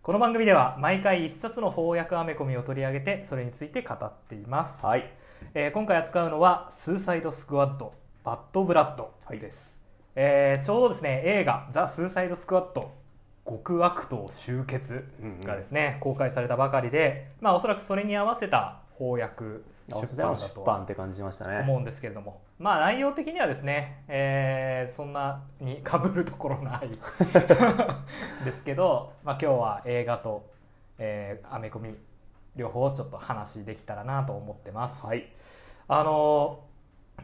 この番組では毎回一冊の翻訳アメコミを取り上げてそれについて語っています、はい。えー今回扱うのは「スーサイド・スクワッドバッド・ブラッド」です、えーちょうどですね映画「ザ・スーサイド・スクワッド極悪党集結」がですね、公開されたばかりでまあおそらくそれに合わせた翻訳合わせ出ての出版って感じしましたね。思うんですけれども、まあ内容的にはですね、えーそんなにかぶるところない。ですけど、まあ、今日は映画と、えーアメコミ両方ちょっと話できたらなと思ってます。はい。あのー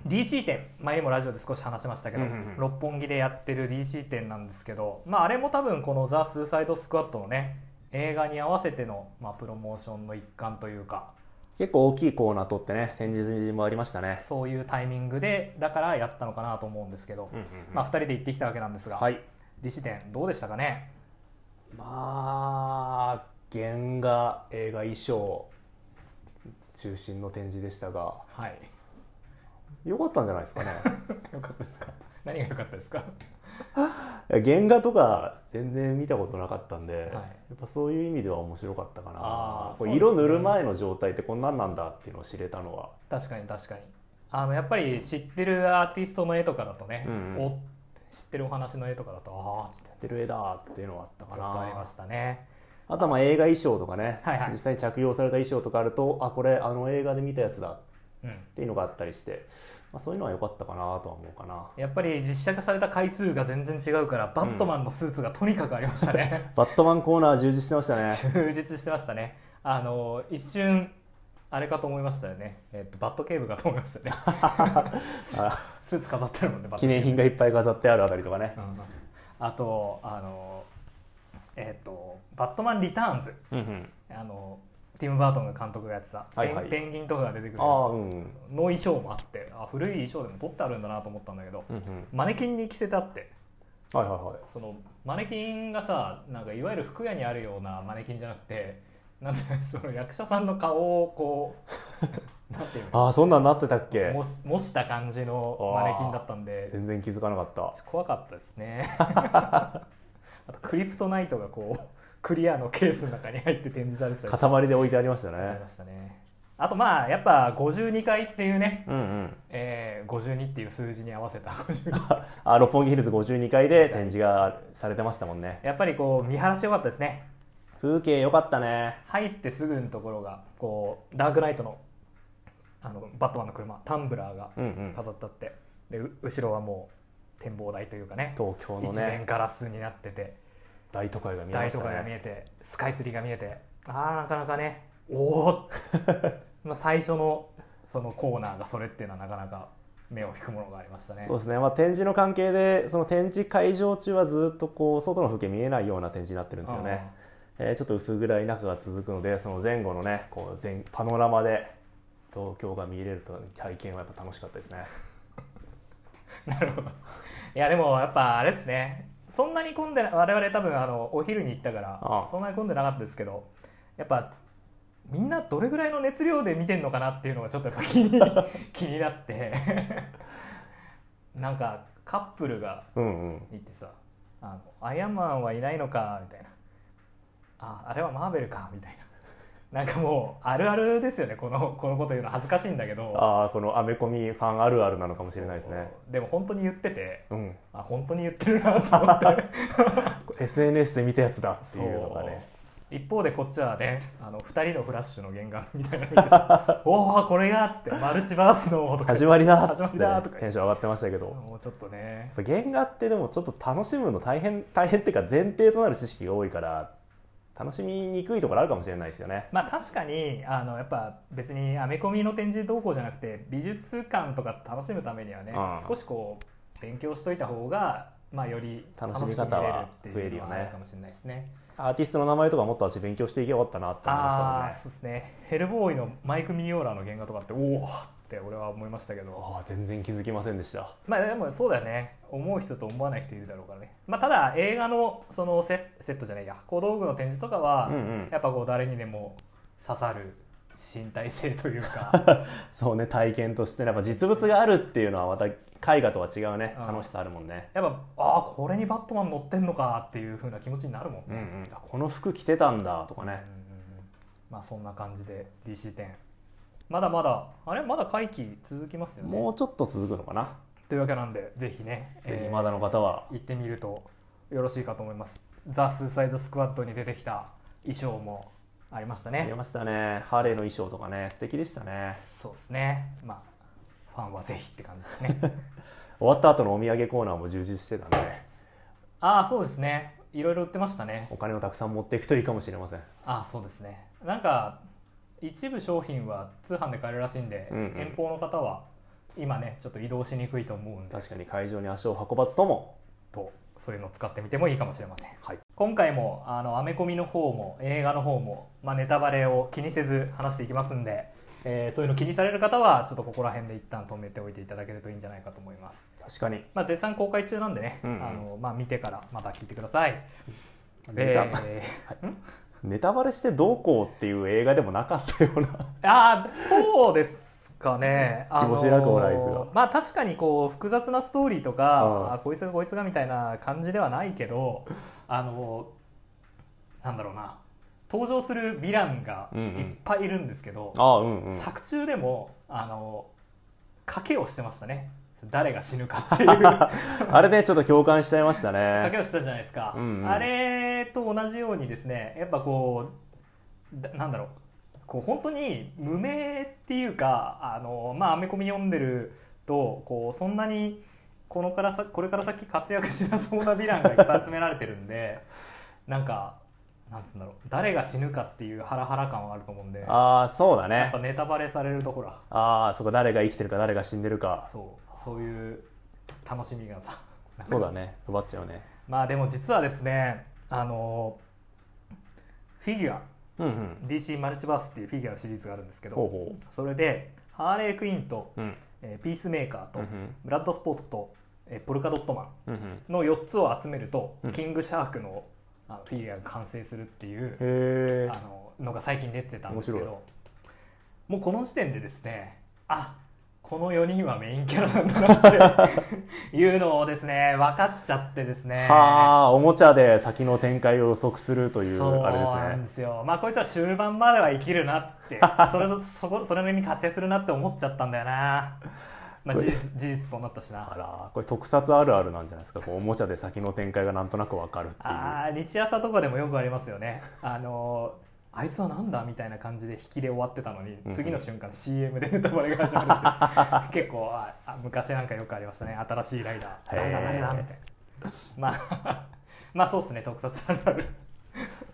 DC 展前にもラジオで少し話しましたけど、うんうんうん。六本木でやってる DC 展なんですけど、まあ、あれも多分この「ザ・スーサイド・スクワット」のね映画に合わせての、まあ、プロモーションの一環というか結構大きいコーナー取ってね展示もありましたね。そういうタイミングでだからやったのかなと思うんですけど、うんうんうん。まあ、2人で行ってきたわけなんですが、はい。DC 展どうでしたかね？まあ原画映画衣装中心の展示でしたがはい。良かったんじゃないですかね。よかったですか？何が良かったですか？原画とか全然見たことなかったんで、い。やっぱそういう意味では面白かったかな。これ色塗る前の状態ってこんなんなんだっていうのを知れたのは。確かに確かに。あのやっぱり知ってるアーティストの絵とかだとね、うんうん。お知ってるお話の絵とかだとああ知ってる絵だっていうのはあったちかなありましたね。あとはまあ映画衣装とかね、はいはい。実際に着用された衣装とかあるとあこれあの映画で見たやつだっうんていうのがあったりして、まあ、そういうのは良かったかなとは思うかな。やっぱり実写化された回数が全然違うからバットマンのスーツがとにかくありましたね、バットマンコーナー充実してましたね。充実してましたね。あの一瞬あれかと思いましたよね、えっとバットケーブかと思いましたね。あ。スーツ飾ってあるもんね記念品がいっぱい飾ってあるあたりとかね。うん。あとあのえっ、と「バットマンリターンズ。うんうん」あのティム・バートンが監督がやってた、はいはい。ペンペンギンとかが出てくるやつ。の衣装もあってあ古い衣装でも撮ってあるんだなと思ったんだけど、うんうん。マネキンに着せてあって。はいはいはい。そのマネキンがさなんかいわゆる服屋にあるようなマネキンじゃなくてなんて その役者さんの顔をこう なんていうの？ああそんなんなってたっけ？模し模した感じのマネキンだったんで。全然気づかなかった。怖かったですね。あとクリプトナイトがこうクリアのケースの中に入って展示されてたりして。塊で置いてありましたありねましたね。あとまあやっぱ52回っていうね、うんうん。えー、52っていう数字に合わせた。52 あ六本木ヒルズ52階で展示がされてましたもんね。やっぱりこう見晴らし良かったですね。風景良かったね。入ってすぐのところがこうダークナイトのあのバットマンの車タンブラーがうんうん。飾ってあって、でう後ろはもう展望台というかね。東京の一面ねガラスになってて大都会が見えました大都会が見ねえてスカイツリーが見えてああなかなかね。おお まあ最初のそのコーナーがそれっていうのはなかなか目を引くものがありましたね。そうですね、まあ、展示の関係でその展示会場中はずっとこう外の風景見えないような展示になってるんですよね、えーちょっと薄暗い中が続くのでその前後のねこう全パノラマで東京が見れると体験はやっぱ楽しかったですね。なるほど。いやでもやっぱあれですねそんなに混んでな我々多分あのお昼に行ったからそんなに混んでなかったですけどやっぱみんなどれぐらいの熱量で見てんのかなっていうのがちょっとやっぱ気に 気になって。なんかカップルがうんうん。いてさ「あのアイアンマンはいないのか」みたいな「ああれはマーベルか」みたいななんかもうあるあるですよね。このこのこと言うの恥ずかしいんだけど。ああこのアメコミファンあるあるなのかもしれないですね。でも本当に言っててうん。あ本当に言ってるなと思って。SNS で見たやつだっていうのがね。一方でこっちはねあの2人のフラッシュの原画みたいな おおこれがっつってマルチバースのとか。始まりだっまだとかテンション上がってましたけど。もうちょっとね。原画ってでもちょっと楽しむの大変大変っていうか前提となる知識が多いから楽しみにくいところあるかもしれないですよね。まあ確かにあのやっぱ別にアメコミの展示どうこうじゃなくて美術館とか楽しむためにはね、うん。少しこう勉強しといた方が、まあ、より楽しみ方は増えるよね。かもしれないですね。アーティストの名前とかもっと私勉強していけばよかったなって思いましたもんね。そうですね。ヘルボーイのマイク・ミニオーラの原画とかっておおって俺は思いましたけど。ああ全然気づきませんでした。まあでもそうだよね。思う人と思わない人いるだろうからね、まあ、ただ映画のそのセセットじゃないや。小道具の展示とかは、うんうん。やっぱこう誰にでも刺さる身体性というか。そうね体験としてね。やっぱ実物があるっていうのはまた絵画とは違うね。うん。楽しさあるもんね、やっぱああこれにバットマン乗ってんのかっていう風な気持ちになるもんね、うんうん、あこの服着てたんだとかね、うんうんうんまあそんな感じで DC10 まだまだあれ？まだ会期続きますよね。もうちょっと続くのかな、というわけなんでぜひね、ぜひまだの方は。行ってみるとよろしいかと思います。ザ・スーサイド・スクワットに出てきた衣装もありましたね。見ましたね。ハーレーの衣装とかね素敵でしたね。そうですね。まあファンはぜひって感じですね。終わった後のお土産コーナーも充実してたんで。ああそうですね。いろいろ売ってましたね。お金をたくさん持っていくといいかもしれません。ああそうですね。なんか一部商品は通販で買えるらしいんで、うんうん。遠方の方は今ねちょっと移動しにくいと思うんで。確かに会場に足を運ばずとも。とそういうのを使ってみてもいいかもしれません。はい。今回もあのアメコミの方も映画の方も、まあ、ネタバレを気にせず話していきますんで、えーそういうの気にされる方はちょっとここら辺で一旦止めておいていただけるといいんじゃないかと思います、確かに。まあ、絶賛公開中なんでね、うんうん。あのまあ、見てからまた聞いてください、ネタ,、えネタバレしてどうこうっていう映画でもなかったような。ー、あーそうですかね。気持ちなくもないですがまあ確かにこう複雑なストーリーとか、うん。あこいつがこいつがみたいな感じではないけどあのなんだろうな。登場するヴィランがいっぱいいるんですけど、ああうんうん。作中でもあの賭けをしてましたね誰が死ぬかっていう。あれねちょっと共感しちゃいましたね。賭けをしたじゃないですか、うんうん。あれと同じようにですねやっぱこうだなんだろう。こう本当に無名っていうかあのまあアメコミ読んでるとこうそんなにこのからさこれから先活躍しなそうなヴィランがいっぱい集められてるんでなんかなんつうんだろう。誰が死ぬかっていうハラハラ感はあると思うんで。ああそうだね。やっぱネタバレされるとほらああそこ誰が生きてるか誰が死んでるか。そう。そういう楽しみがさ。そうだね。奪っちゃうね。まあでも実はですねあのフィギュア。うんうん。DC マルチバースっていうフィギュアのシリーズがあるんですけどほうほそれでハーレークイーンと、ううん。えーピースメーカーと、うんうん。ブラッドスポートと、えーポルカドットマンの4つを集めると、うん。キングシャークのあのフィギュアが完成するっていうあののが最近出てたんですけ面どもうこの時点でですねあこの4人はメインキャラなんだなって いうのをですね分かっちゃってですね。はあおもちゃで先の展開を予測するというそうあれですなんねですよまあこいつは終盤までは生きるなって それそこそれなりに活躍するなって思っちゃったんだよなまあ事実事実そうなったしな。あらこれ特撮あるあるなんじゃないですか？こうおもちゃで先の展開がなんとなくわかるっていう。あー日朝とかでもよくありますよね。あのあいつはなんだみたいな感じで引きで終わってたのに、うん次の瞬間 CM でネタバレが始まるって 結構ああ昔なんかよくありましたね。新しいライダー。誰だ誰だみたいな。まあ まあそうですね。特撮あるある。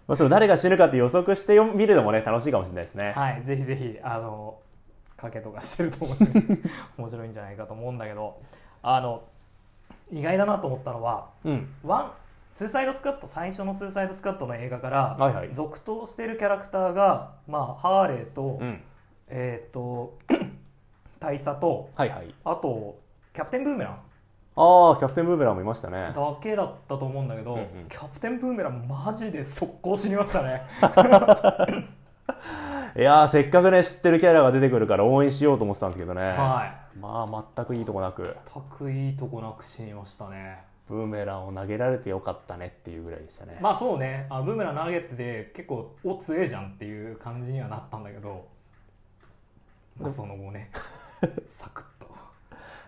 まあ、それ誰が死ぬかって予測してよ見るのもね楽しいかもしれないですね、はい、ぜひぜひあの賭けとかしてると思うんで面白いんじゃないかと思うんだけどあの意外だなと思ったのはうん。ワンスーサイドスカット最初のスーサイドスカットの映画からはいはい。続投してるキャラクターが、まあ、ハーレーと,、うん。えー、と 大佐とはいはい。あとキャプテンブーメラン。ああキャプテンブーメランもいましたね。だけだったと思うんだけど、うんうん。キャプテンブーメランマジで速攻死にましたね いやーせっかくね知ってるキャラが出てくるから応援しようと思ってたんですけどね、はい。まあ全くいいとこなく。全くいいとこなく死にましたね。ブーメランを投げられてよかったねっていうぐらいでしたね、まあそうね。あのブーメラン投げてて結構お強えじゃんっていう感じにはなったんだけど、まあ、その後ね。サクッと。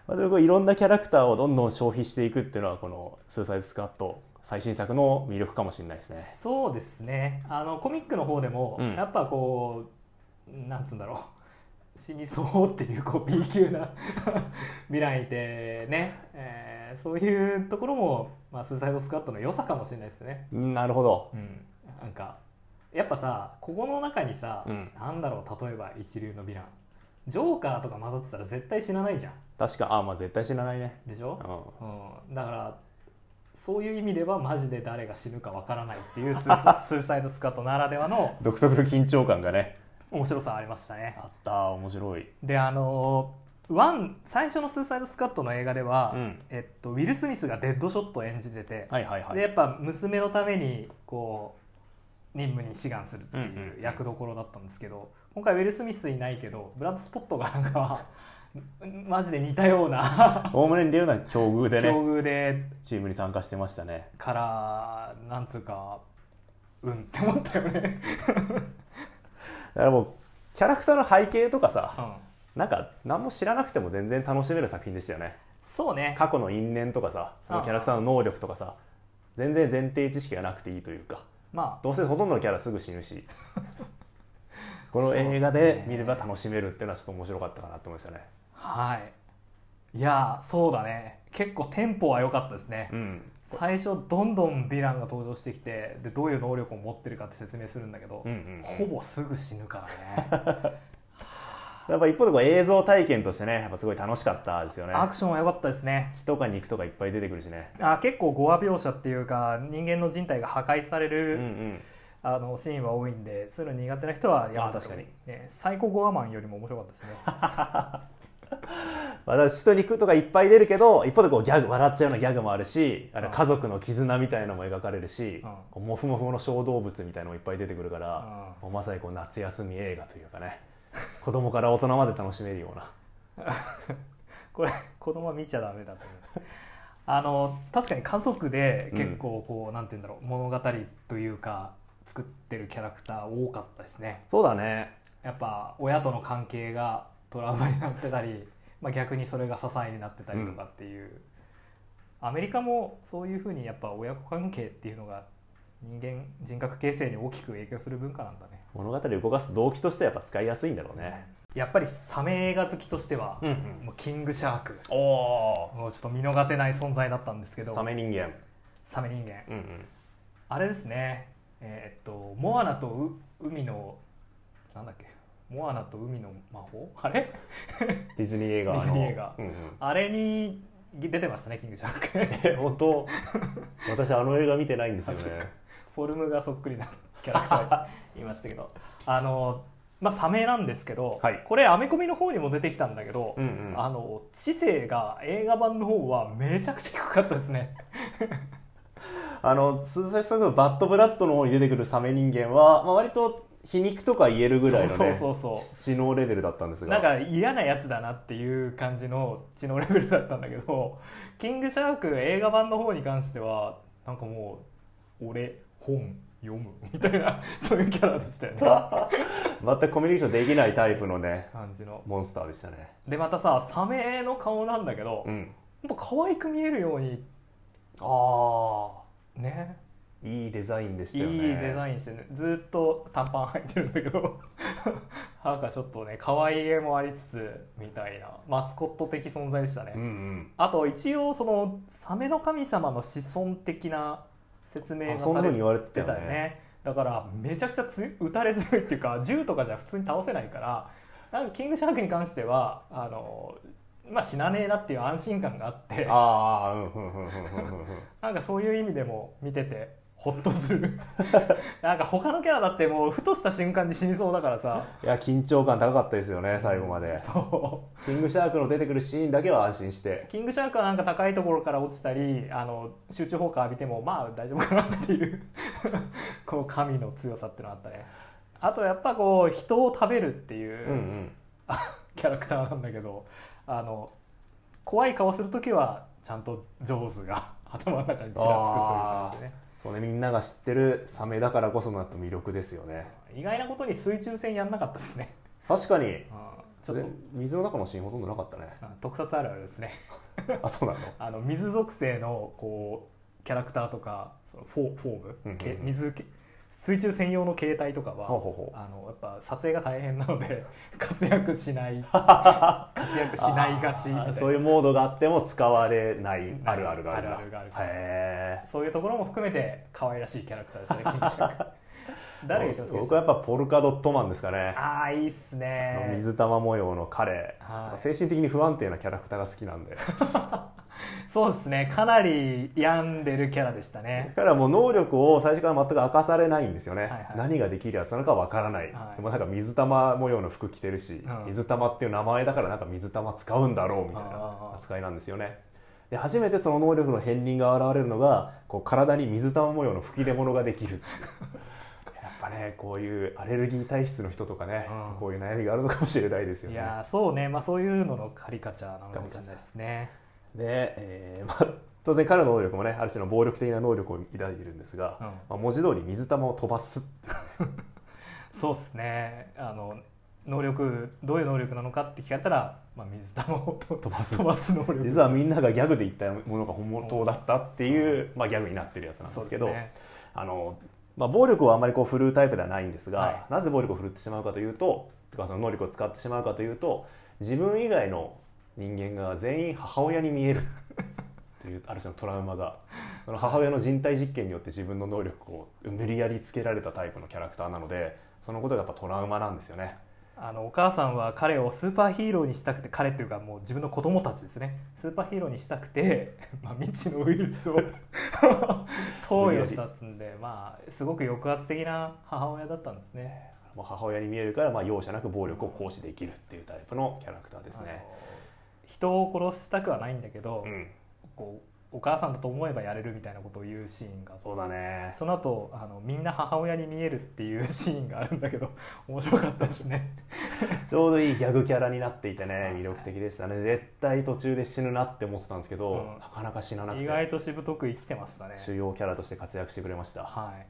まあ、いろんなキャラクターをどんどん消費していくっていうのはこの「スーサイドスカット」最新作の魅力かもしれないですね。そうですね。あのコミックの方でも、うん。やっぱこうなんつうんだろう。死にそうっていうこう B 級な未来いてね、えーそういうところも、まあ、スーサイドスカットの良さかもしれないですね。うんなるほど。うん、なんかやっぱさここの中にさ、うん。なんだろう例えば一流のヴィラン。ジョーカーとか混ざってたら絶対死なないじゃん。確かあまあ絶対死なないね。でしょ？う、ん。うん、だからそういう意味ではマジで誰が死ぬかわからないっていうスーサ スーサイドスカットならではの独特の緊張感がね。面白さありましたね。あった面白い。であのワン最初のスーサイドスカットの映画では、うん。えっと、ウィル・スミスがデッドショットを演じてて、はいはいはい。でやっぱ娘のためにこ任務に志願するってうんいうんう役どころだったんですけど今回ウィル・スミスいないけどブラッド・スポットがなんかマジで似たような。おおむね似たような境遇で境ね遇で。チームに参加してましたね。からなんつうかうんって思ったよね、だからもうキャラクターの背景とかさうん、なんか何も知らなくても全然楽しめる作品でしたよね。そうね。過去の因縁とかさそのキャラクターの能力とかさ全然前提知識がなくていいというかまあ。どうせほとんどのキャラすぐ死ぬし。この映画で見れば楽しめるっていうのはちょっと面白かったかなと思いましたねはい。いやそうだね。結構テンポは良かったですね、うん。最初どんどんヴィランが登場してきてでどういう能力を持ってるかって説明するんだけど、うんうんほぼすぐ死ぬからね。やっぱ一方でこう映像体験としてねやっぱすごい楽しかったですよね。アクションは良かったですね。血とか肉とかいっぱい出てくるしね。あ結構ゴア描写っていうか人間の人体が破壊されうんる、うん。あのシーンは多いんでそういうの苦手な人はやめたあ確かに。ね、サイコゴアマンよりも面白かったですね まあ、血と肉とかいっぱい出るけど一方でこうギャグ笑っちゃうようなギャグもあるしあ家族の絆みたいなのも描かれるし、うん。こうモフモフの小動物みたいなのもいっぱい出てくるから、うん。もうまさにこう夏休み映画というかね子供から大人まで楽しめるような。これ子供は見ちゃダメだと思う。あの確かに家族で結構こう、なんて言うんだろう物語というか作ってるキャラクター多かったですね。そうだね。やっぱ親との関係がトラウマになってたり、まあ、逆にそれが支えになってたりとかっていう、アメリカもそういうふうにやっぱ親子関係っていうのが人間人格形成に大きく影響する文化なんだね。物語を動かす動機としてはやっぱ使いやすいんだろうね、やっぱりサメ映画好きとしては、うんもうキングシャーク。おおもうちょっと見逃せない存在だったんですけど。サメ人間。サメ人間。うんうん。あれですね。えーっとモアナとう海のなんだっけモアナと海の魔法？あれ？ディズニー映画の。ディズニー映画。うんうん。あれに出てましたねキングシャーク。え本当？私あの映画見てないんですよね。フォルムがそっくりなキャラクターがいましたけど。あのまあサメなんですけど、はい。これアメコミの方にも出てきたんだけど、うんうん。あの知性が映画版の方はめちゃくちゃ低かったですね。あの鈴崎さんのバッドブラッドの方に出てくるサメ人間は、まあ、割と皮肉とか言えるぐらいのねそうそうそうそう。知能レベルだったんですが。なんか嫌なやつだなっていう感じの知能レベルだったんだけどキングシャーク映画版の方に関してはなんかもう俺本読むみたいな そういうキャラでしたよね。全くコミュニケーションできないタイプのね感じの。モンスターでしたね。でまたさサメの顔なんだけど、うん。やっぱ可愛く見えるようにあね。あいいデザインでしたいよね。いデザインしてね。ずっと短パン履いてるんだけど なんかちょっとね可愛げもありつつみたいなマスコット的存在でしたね、うんうん。あと一応そのサメの神様の子孫的な説明がされ風に言われててたよね。ねだからめちゃくちゃつ撃たれ強いっていうか銃とかじゃ普通に倒せないからなんかキングシャークに関してはあの、まあ、死なねえなっていう安心感があってあなんかそういう意味でも見ててホッとする。なんか他のキャラだってもうふとした瞬間に死にそうだからさ。いや緊張感高かったですよね最後まで。そう。キングシャークの出てくるシーンだけは安心して。キングシャークはなんか高いところから落ちたりあの集中砲火浴びてもまあ大丈夫かなっていう。この神の強さっていうのがあったね。あとやっぱこう人を食べるっていう、うんうん。あキャラクターなんだけどあの怖い顔する時はちゃんとジョーズが頭の中にちらつくという感じでねそうねみんなが知ってるサメだからこそのやっぱ魅力ですよね。意外なことに水中戦やんなかったですね。確かに。うん。ちょっと。で水の中のシーンほとんどなかったね。あ特撮あるあるですね。あそうなの？あの水属性のこうキャラクターとかそのフォフォーム、うんうんうん。け水け水中専用の形態とかはあのやっぱ撮影が大変なので 活躍しない。活躍しないがちいな。そういうモードがあっても使われないあるあるがあるんだ。あるあるがあるへえそういうところも含めて可愛らしいキャラクターですねキングシャーク誰が一番好きでし僕はやっぱポルカドットマンですかね。たああいいっすね。水玉模様の彼、はい。精神的に不安定なキャラクターが好きなんで そうですね。かなり病んでるキャラでしたね。だからもう能力を最初から全く明かされないんですよね、はいはい。何ができるやつなのかわからない、はいでもなんか水玉模様の服着てるし、うん。水玉っていう名前だからなんか水玉使うんだろうみたいあなあ扱いなんですよね。で初めてその能力の片鱗が現れるのがこう体に水玉模様の吹き出物ができるい やっぱねこういうアレルギー体質の人とかね、うん。こういう悩みがあるのかもしれないですよね。いやーそうね。まあそういうののカリカチャーなのかもしれないですねで、えーまあ、当然彼の能力もねある種の暴力的な能力を抱いているんですが、うん。まあ、文字通り水玉を飛ばす そうですね。あの能力どういう能力なのかって聞かれたら、まあ、水玉をと飛ばす。飛ばす能力。実はみんながギャグで言ったものが本当だったっていう、まあ、ギャグになってるやつなんですけどね。あの、まあ、暴力をあんまりこう振るうタイプではないんですが、はい。なぜ暴力を振るってしまうかというととかその能力を使ってしまうかというと自分以外の人間が全員母親に見える というある種のトラウマがその母親の人体実験によって自分の能力を無理やりつけられたタイプのキャラクターなのでそのことがやっぱトラウマなんですよね。あのお母さんは彼をスーパーヒーローにしたくて彼っていうかもう自分の子供たちですねスーパーヒーローにしたくて、まあ、未知のウイルスを 投与したっつんでまあすごく抑圧的な母親だったんですねもう母親に見えるから、まあ、容赦なく暴力を行使できるっていうタイプのキャラクターですね。人を殺したくはないんだけど、うん、こうお母さんだと思えばやれるみたいなことを言うシーンがそうだね。その後あのみんな母親に見えるっていうシーンがあるんだけど 面白かったですね。ちょうどいいギャグキャラになっていてね魅力的でしたね。絶対途中で死ぬなって思ってたんですけど、うん。なかなか死ななく意て外としぶとく生きてましたね。主要キャラとして活躍してくれました。はい。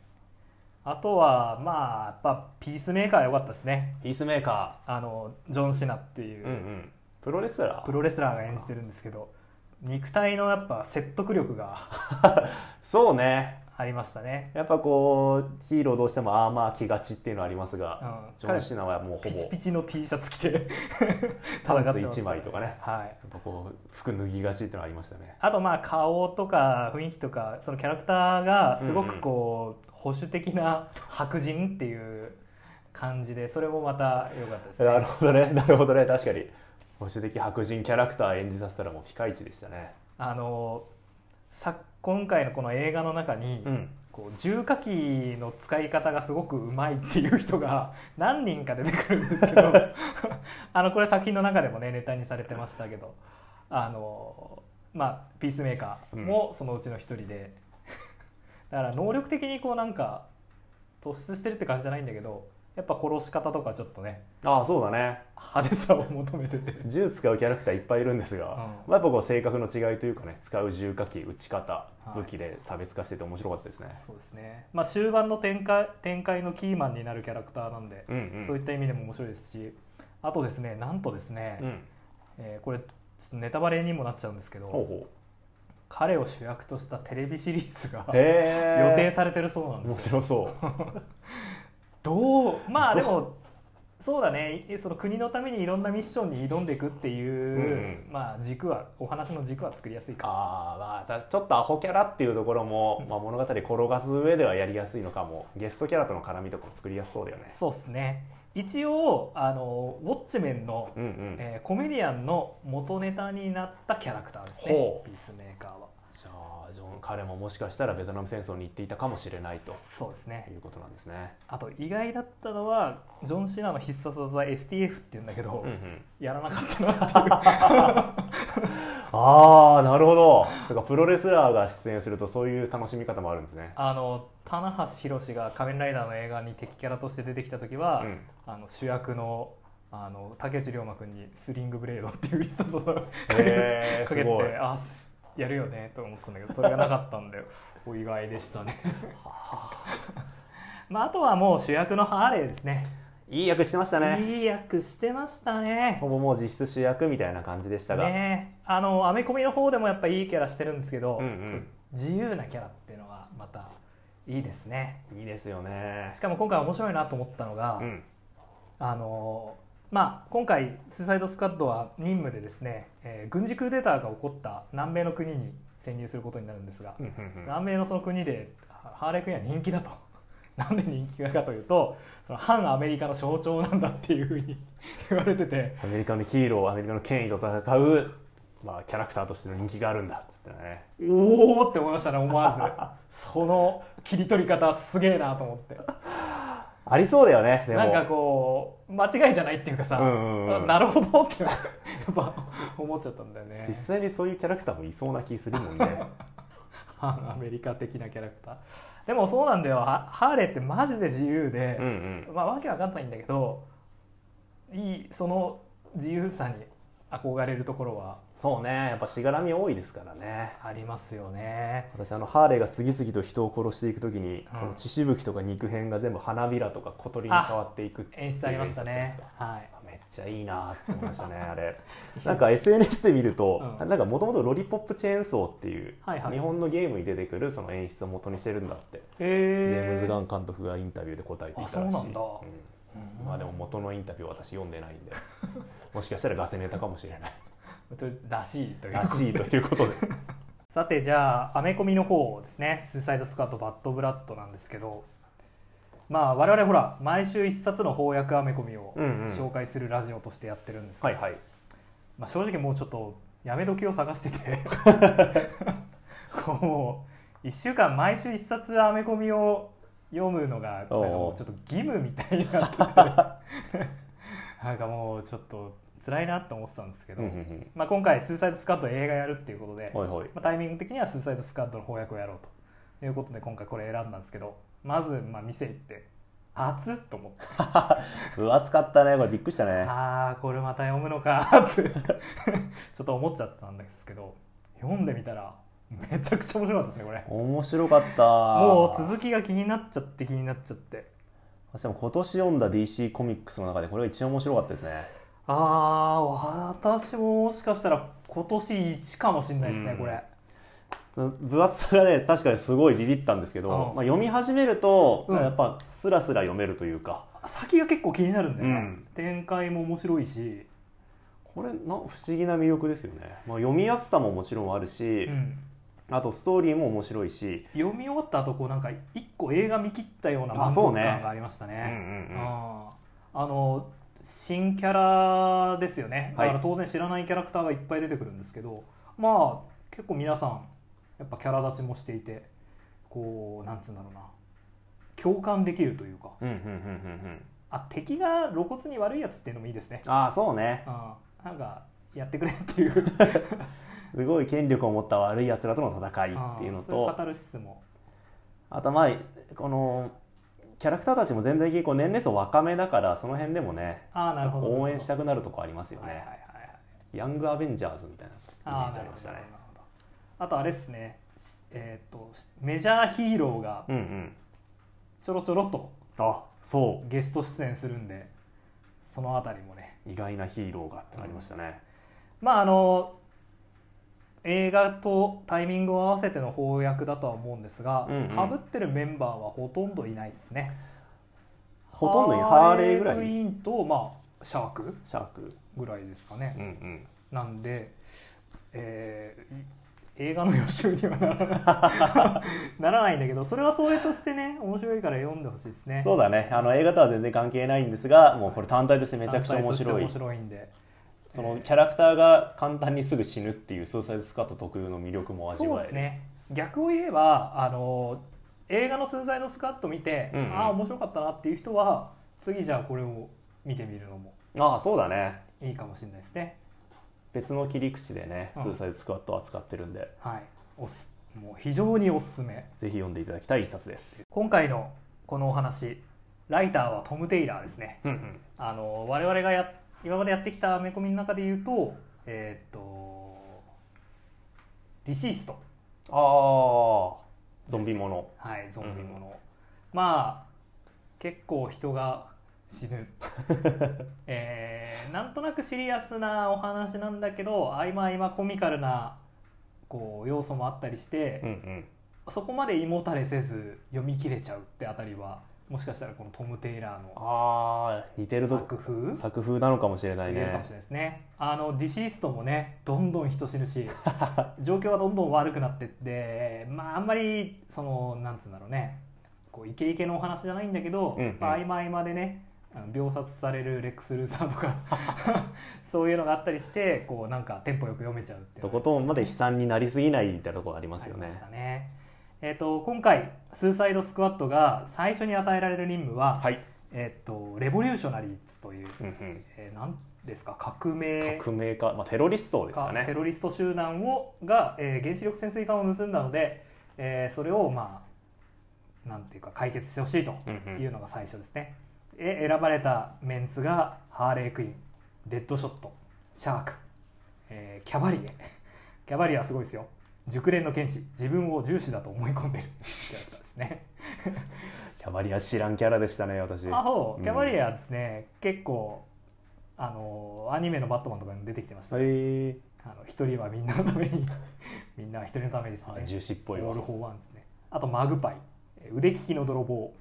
あとはまあやっぱピースメーカー良かったですね。ピースメーカあのジョン・シナっていう、ー、うんうん、プロレスラー？プロレスラーが演じてるんですけど肉体のやっぱ説得力が そうね。ありましたね、やっぱこうヒーローどうしてもアーマー着がちっていうのはありますが、うん、ジョン・シナはもうほぼピチピチの T シャツ着て 戦ってました1枚とかね。はい。やっぱこう服脱ぎがちっていうのはありましたね。あとまあ顔とか雰囲気とかそのキャラクターがすごくこう、保守的な白人っていう感じでそれもまた良かったですね。なるほどね。なるほどね。確かに保守的白人キャラクター演じさせたらもうピカイチでしたね。あのさ今回のこの映画の中に、うん。こう重火器の使い方がすごくうまいっていう人が 何人か出てくるんですけど。あのこれ作品の中でもねネタにされてましたけど。あのまあピースメーカーもそのうちの一人で、だから能力的にこうなんか突出してるって感じじゃないんだけどやっぱ殺し方とかちょっとねああそうだね。派手さを求めてて。銃使うキャラクターいっぱいいるんですが、まあ、やっぱこう性格の違いというかね使う銃火器撃ち方はい。武器で差別化してて面白かったですね、そうですね、まあ、終盤の展開展開のキーマンになるキャラクターなんで、うんうん。そういった意味でも面白いですしあとですねなんとですね、うん。えーこれちょっとネタバレにもなっちゃうんですけどほうほ彼を主役としたテレビシリーズがうへえ予定されてるそうなんで面す白そう どうまあでもそうだね。その国のためにいろんなミッションに挑んでいくっていう、うん。まあ軸はお話の軸は作りやすいか。ああまあたちょっとアホキャラっていうところも、まあ、物語転がす上ではやりやすいのかも。ゲストキャラとの絡みとかも作りやすそうだよね。そうですね。一応あのウォッチメンの、うんうん、えーコメディアンの元ネタになったキャラクターですね。ピースメーカーは彼ももしかしたらベトナム戦争に行っていたかもしれないとそうですね。いうことなんですね。あと意外だったのはジョン・シナの必殺技 STF っていうんだけど、うんうん。やらなかったなっていう。ああなるほど。そうかプロレスラーが出演するとそういう楽しみ方もあるんですね。あの棚橋宏が「仮面ライダー」の映画に敵キャラとして出てきた時は、うん。あの主役のあの竹内涼真君にスリングブレードっていう必殺技をかけてあやるよねと思ったんだけどそれがなかったんで お意外でしたね。まああとはもう主役のハーレーですね。いい役してましたね。いい役してましたね。ほぼもう実質主役みたいな感じでしたが、ねあのアメコミの方でもやっぱいいキャラしてるんですけど、うんうん。自由なキャラっていうのはまたいいですね。いいですよね。しかも今回面白いなと思ったのが、うん。あのまあ今回スーサイドスカッドは任務でですね、えー軍事クーデターが起こった南米の国に潜入することになるんですが、うんうんうん。南米のその国でハハーレークイーンは人気だと。なんで人気かというとその反アメリカの象徴なんだっていうふうに 言われてて。アメリカのヒーローアメリカの権威と戦う、まあ、キャラクターとしての人気があるんだっつってね。おおって思いましたね思わず。その切り取り方すげえなと思ってありそうだよねでも。なんかこう間違いじゃないっていうかさ、うんうんうん。なるほどってやっぱ思っちゃったんだよね。実際にそういうキャラクターもいそうな気するもんね。反 アメリカ的なキャラクター。でもそうなんだよ。ハハーレーってマジで自由でうんう、ん。まあわけわかんないんだけどいいその自由さに憧れるところは。そうね。やっぱしがらみ多いですからね。ありますよね。私あのハーレーが次々と人を殺していく時に、うん。この血しぶきとか肉片が全部花びらとか小鳥に変わっていくっていう演出ありましたね。はい。めっちゃいいなって思いましたねあれ。なんか SNS で見ると、うん。なんかもともとロリポップチェーンソーっていう、はいはい。日本のゲームに出てくるその演出を元にしてるんだって、へジェームズ・ガンン監督がインタビューで答えていたらしい。あそうなんだ。うんまあでも元のインタビューは私読んでないんで。もしかしたらガセネタかもしれない。らしいという。らしいということで。さてじゃあアメコミの方ですね「スーサイドスカートバッドブラッド」なんですけど。まあ我々ほら毎週一冊の翻訳アメコミをうんうん。紹介するラジオとしてやってるんですけど、はいはい。まあ、正直もうちょっとやめ時を探してて。こう1週間毎週1冊アメコミを読むのがなんかもうちょっと義務みたいになってて。なんかもうちょっと辛いなと思ってたんですけど、うんうんうん。まあ、今回「スーサイドスカット」映画やるっていうことで、はいはい。まあ、タイミング的には「スーサイドスカット」の翻訳をやろうということで今回これ選んだんですけどまずまあ店行って熱っと思って。分厚かったねこれ。びっくりしたね。ああこれまた読むのかって。ちょっと思っちゃったんですけど読んでみたらめちゃくちゃ面白かったですねこれ。面白かった。もう続きが気になっちゃって気になっちゃって。でも今年読んだ DC コミックスの中でこれが一番面白かったですね。ああ私ももしかしたら今年1かもしれないですね、うん。これ。分厚さがね確かにすごいビビったんですけど、うん。まあ、読み始めると、うん。やっぱスラスラ読めるというか。先が結構気になるんだよね、うん。展開も面白いし、これな不思議な魅力ですよね、まあ、読みやすさももちろんあるし、うんあとストーリーも面白いし。読み終わった後こうなんか一個映画見切ったような満足感がありましたね。うんうんうん。あの新キャラですよね。だはい。から当然知らないキャラクターがいっぱい出てくるんですけど、まあ結構皆さんやっぱキャラ立ちもしていてこうなんつうんだろうな。共感できるというか。うんうんうんうんうん。あ敵が露骨に悪いやつっていうのもいいですね。ああそうね。あーなんかやってくれっていう すごい権力を持った悪いやつらとの戦いっていうのとあとまあこのキャラクターたちも全体的にこう年齢層若めだからその辺でもねああなるほど応援したくなるとこありますよね、はいはいはいはい。ヤングアベンジャーズみたいなイメージありましたね。あとあれですね。えっ、とメジャーヒーローがうんうん。ちょろちょろっとあそゲスト出演するんでそのあたりもね。う意外なヒーローがってありましたね、まああの映画とタイミングを合わせての翻訳だとは思うんですがうんうん。かぶ、被ってるメンバーはほとんどいないですね。ほとんどにハーレーぐらい？クイーンとまあシャーク。シャーク。ぐらいですかね、うんうん。なんで、えーい映画の予習にはならな らないんだけどそれはそれとしてね面白いから読んでほしいですね。そうだね。あの映画とは全然関係ないんですがもうこれ単体としてめちゃくちゃ面白い。面白いんでそのキャラクターが簡単にすぐ死ぬっていうスーサイドスカット特有の魅力も味そうわえる。ですね。逆を言えばあの映画の「スーサイドスカット」見て、うんうん。ああ面白かったなっていう人は次じゃあこれを見てみるのもああそうだね。いいかもしれないですね。別の切り口でね、うん。スーサイドスクワットを扱ってるんで。はい。おすもう非常におすすめ。ぜひ読んでいただきたい一冊です。今回のこのお話ライターはトム・テイラーですね。うんうん。あの我々がや今までやってきたアメコミの中で言うとえーっとディシースト。ああゾンビもの。はいゾンビもの、まあ結構人が死ぬ、えーなんとなくシリアスなお話なんだけど合間合間コミカルなこう要素もあったりして、うんうん。そこまで胃もたれせず読み切れちゃうってあたりはもしかしたらこのトム・テイラーのああ似てると作風？作風なのかもしれないね。言えるかもしれないですね。あのディシーストもねどんどん人死ぬし 状況はどんどん悪くなってってまああんまりそのなんつうんだろうね。こうイケイケのお話じゃないんだけど、うんうん。まあ、合間合間でね秒殺されるレックス・ルーサーとか そういうのがあったりしてこうなんかテンポよく読めちゃうっていうとことんまで悲惨になりすぎないみたいなところありますよね。ありましたね。えー、と今回スーサイドスクワットが最初に与えられる任務は、はい、えー、とレボリューショナリーズという、うんうん、えーなんですか？革命。革命家、まあ、テロリストですかね。テロリスト集団をが、えー原子力潜水艦を盗んだので、えーそれをまあなんていうか解決してほしいとうんうん。いうのが最初ですね、え選ばれたメンツがハーレイ・クインデッドショットシャーク、えーキャバリエキャバリエはすごいですよ熟練の剣士自分を銃士だと思い込んでる。キャラクターですね。キャバリエ知らんキャラでしたね私。あほうん。うキャバリエはですね、結構あのアニメのバットマンとかにも出てきてました、へえ。あの一人はみんなのために みんなは一人のためですね。あ銃士っぽいわ。 All for one ですね。あとマグパイ。えー腕利きの泥棒。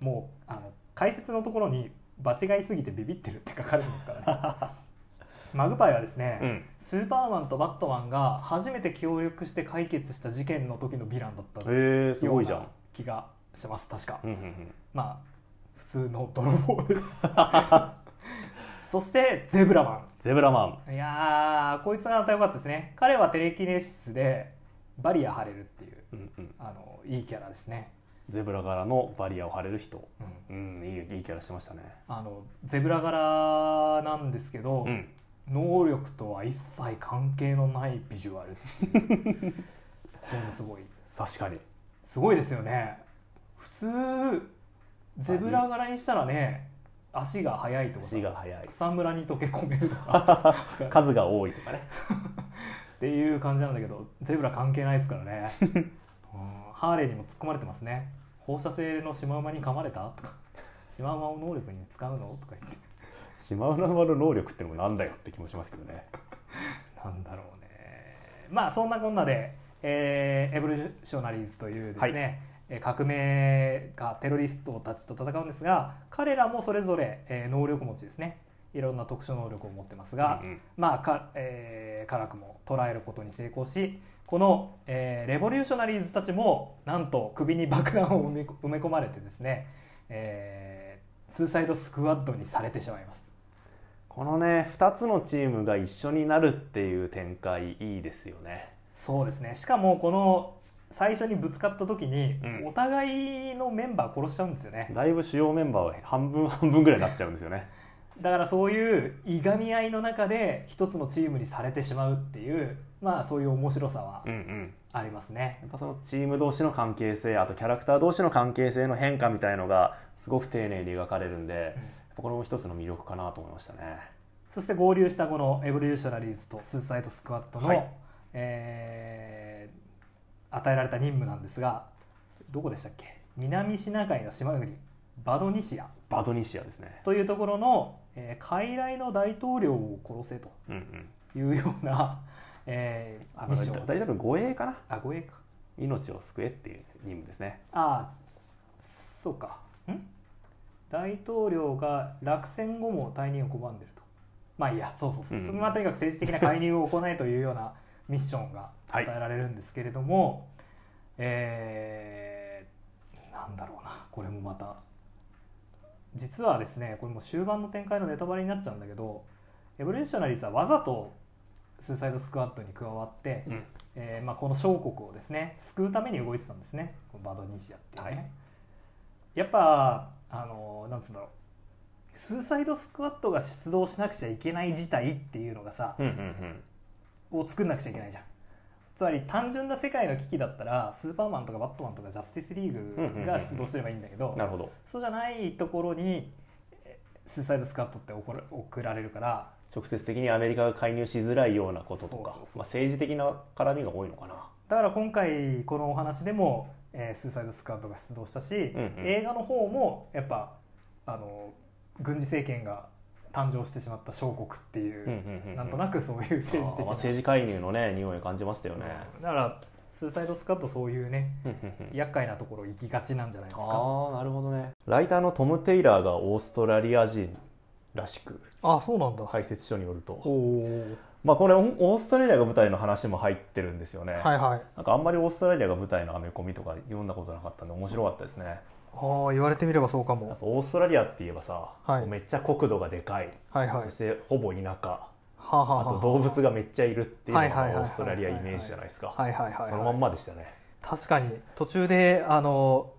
もうあの解説のところに場違いすぎてビビってるって書かれてますからね マグパイはですね、うん。スーパーマンとバットマンが初めて協力して解決した事件の時のヴィランだったへえすごいじゃん。な気がします確か、うんうんうん。まあ普通の泥棒です。そしてゼブラマゼブラマン。ンいやーこいつがまた良かったですね。彼はテレキネシスでバリア張れるっていううんうん。あのいいキャラですね、ゼブラ柄のバリアを張れる人。うん。うんいいいいキャラしてましたね。あのゼブラ柄なんですけど、うん能力とは一切関係のないビジュアルこれもすごい。確かに。すごいですよね。普通ゼブラ柄にしたらね足が速いとかさ足が速い。草むらに溶け込めるとか。数が多いとかね。っていう感じなんだけどゼブラ関係ないですからね、うんハーレーにも突っ込まれてますね。放射性のシマウマに噛まれたとか。シマウマを能力に使うのとか言ってシマウマの能力ってのもなんだよって気もしますけどね。なんだろうね。まあそんなこんなで、えーエボリューショナリーズというですね、えー革命がテロリストたちと戦うんですが彼らもそれぞれ、えー能力持ちですね。いろんな特殊能力を持ってますが、うんうん。まあか、えー、辛くも捉えることに成功しこの、えーレボリューショナリーズたちもなんと首に爆弾を埋め埋め込まれてですね、えースーサイドスクワッドにされてしまいますこのね2つのチームが一緒になるっていう展開いいですよね。そうですね。しかもこの最初にぶつかった時に、うん。お互いのメンバー殺しちゃうんですよね。だいぶ主要メンバーは半分 半分ぐらいになっちゃうんですよね。だからそういういがみ合いの中で一つのチームにされてしまうっていうまあそういう面白さはうんうん。ありますね、やっぱそのチーム同士の関係性あとキャラクター同士の関係性の変化みたいのがすごく丁寧に描かれるんで、やっぱこれも一つの魅力かなと思いましたね。そして合流したこのエボリューショナリーズとスーサイドスクワットの、はい。えー与えられた任務なんですがどこでしたっけ？南シナ海の島国バドニシア。バドニシアですね。というところの、えー、傀儡の大統領を殺せとうんうん。いうような、えーあミッション。大体の護衛かな。あ護衛か。命を救えっていう任務ですね。ああそうか。ん大統領が落選後も退任を拒んでると。まあいいや。そうそうそう、うん。まあ、とにかく政治的な介入を行えというような ミッションが与えられるんですけれども、えーなんだろうな。これもまた。実はですねこれも終盤の展開のネタバレになっちゃうんだけどエボリューショナリーズはわざとスーサイドスクワットに加わって、うん。えーまあ、この小国をですね救うために動いてたんですね。バドニシアっていうね、はい。やっぱあのなんつうんだろう。スーサイドスクワットが出動しなくちゃいけない事態っていうのがさ、うんうんを作んなくちゃいけないじゃん。つまり単純な世界の危機だったらスーパーマンとかバットマンとかジャスティスリーグが出動すればいいんだけどなるほど。そうじゃないところにえスーサイドスクワットって送ら送られるから直接的にアメリカが介入しづらいようなこととか政治的な絡みが多いのかな。だから今回このお話でも、えースーサイドスクワットが出動したし、んうん。映画の方もやっぱあの軍事政権が誕生してしまった小国っていう,、うんうんうんうん。なんとなくそういう政治的な。まあ、政治介入のね匂いを感じましたよね、だからスーサイドスクワットそういうね厄介なところ行きがちなんじゃないですか。ああなるほどね。ライターのトム・テイラーがオーストラリア人らしくあそうなんだ。解説書によると、おおまあ、これオーストラリアが舞台の話も入ってるんですよね、はいはい。なんかあんまりオーストラリアが舞台のアメコミとか読んだことなかったんで面白かったですね。ああ言われてみればそうかも。ぱオーストラリアって言えばさ、はい。めっちゃ国土がでかい、はいはい。そしてほぼ田舎。はあ、はあはあ、あと動物がめっちゃいるっていうのがオーストラリアイメージじゃないですか。はいはいはいはい。そのまんまでしたね。確かに。途中であの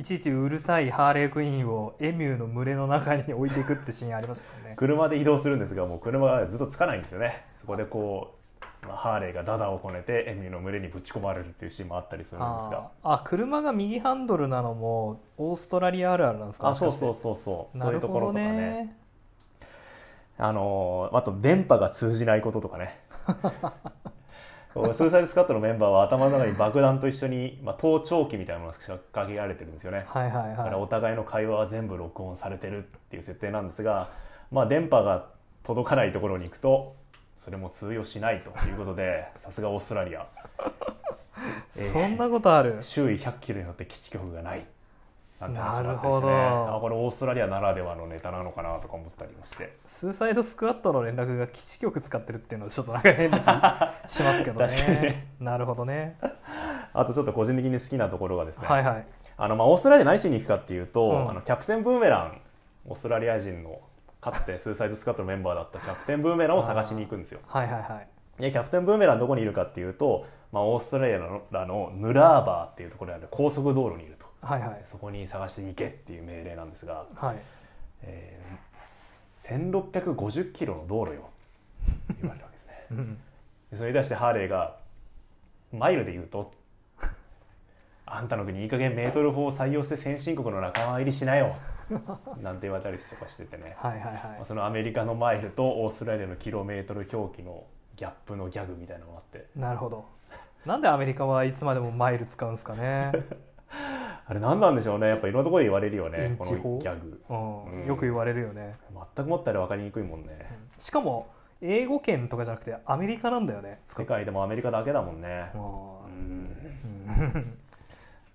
いちいちうるさいハーレークイーンをエミューの群れの中に置いていくってシーンありましたよね。車で移動するんですがもう車がずっとつかないんですよね。そこでこうまあ、ハーレーがダダをこねてエミューの群れにぶち込まれるっていうシーンもあったりするんですが。ああ車が右ハンドルなのもオーストラリアあるあるなんですかあそうそううそう。そうなそういうところとかね。ね。あのーあと電波が通じないこととかねスーサイドスカットのメンバーは頭の中に爆弾と一緒に、まあ、盗聴器みたいなものが仕掛けられてるんですよね。はいはいだからはお互いの会話は全部録音されてるっていう設定なんですが、まあ、電波が届かないところに行くとそれも通用しないということでさすがオーストラリア、いえーそんなことある？周囲100キロによって基地局がないなったりしてね。なるほど。あこれオーストラリアならではのネタなのかなとか思ったりもして。スーサイドスクワットの連絡が基地局使ってるっていうのはちょっとなんか変な 気しますけどね。ねなるほどね。あとちょっと個人的に好きなところがですね、はいはい。あのまあオーストラリア何しに行くかっていうと、うん。あのキャプテンブーメランオーストラリア人のかつてスーサイドスカットのメンバーだったキャプテンブーメランを探しに行くんですよ。はいはいはい。でキャプテンブーメランどこにいるかっていうと、まあ、オーストラリアのらのヌラーバーっていうところにある高速道路にいるとはいはい。そこに探して行けっていう命令なんですが、はい。えー1650キロの道路よ。言われるわけですね。うん。でそれに対してハーレーがマイルで言うとあんたの国いい加減メートル法を採用して先進国の仲間入りしなよなんて言われたりとかしててね、はいはいまはあそのアメリカのマイルとオーストラリアのキロメートル表記のギャップのギャグみたいなのがあって。いなるほど。なんでアメリカはいつまでもマイル使うんですかね、あれ何なんでしょうね。やっぱいろんなところで言われるよイねこのギャグ。うん。うん。よく言われるよね。全くもったいない分かりにくいもんね、しかも英語圏とかじゃなくてアメリカなんだよね。世界でもアメリカだけだもんね、ううん。ん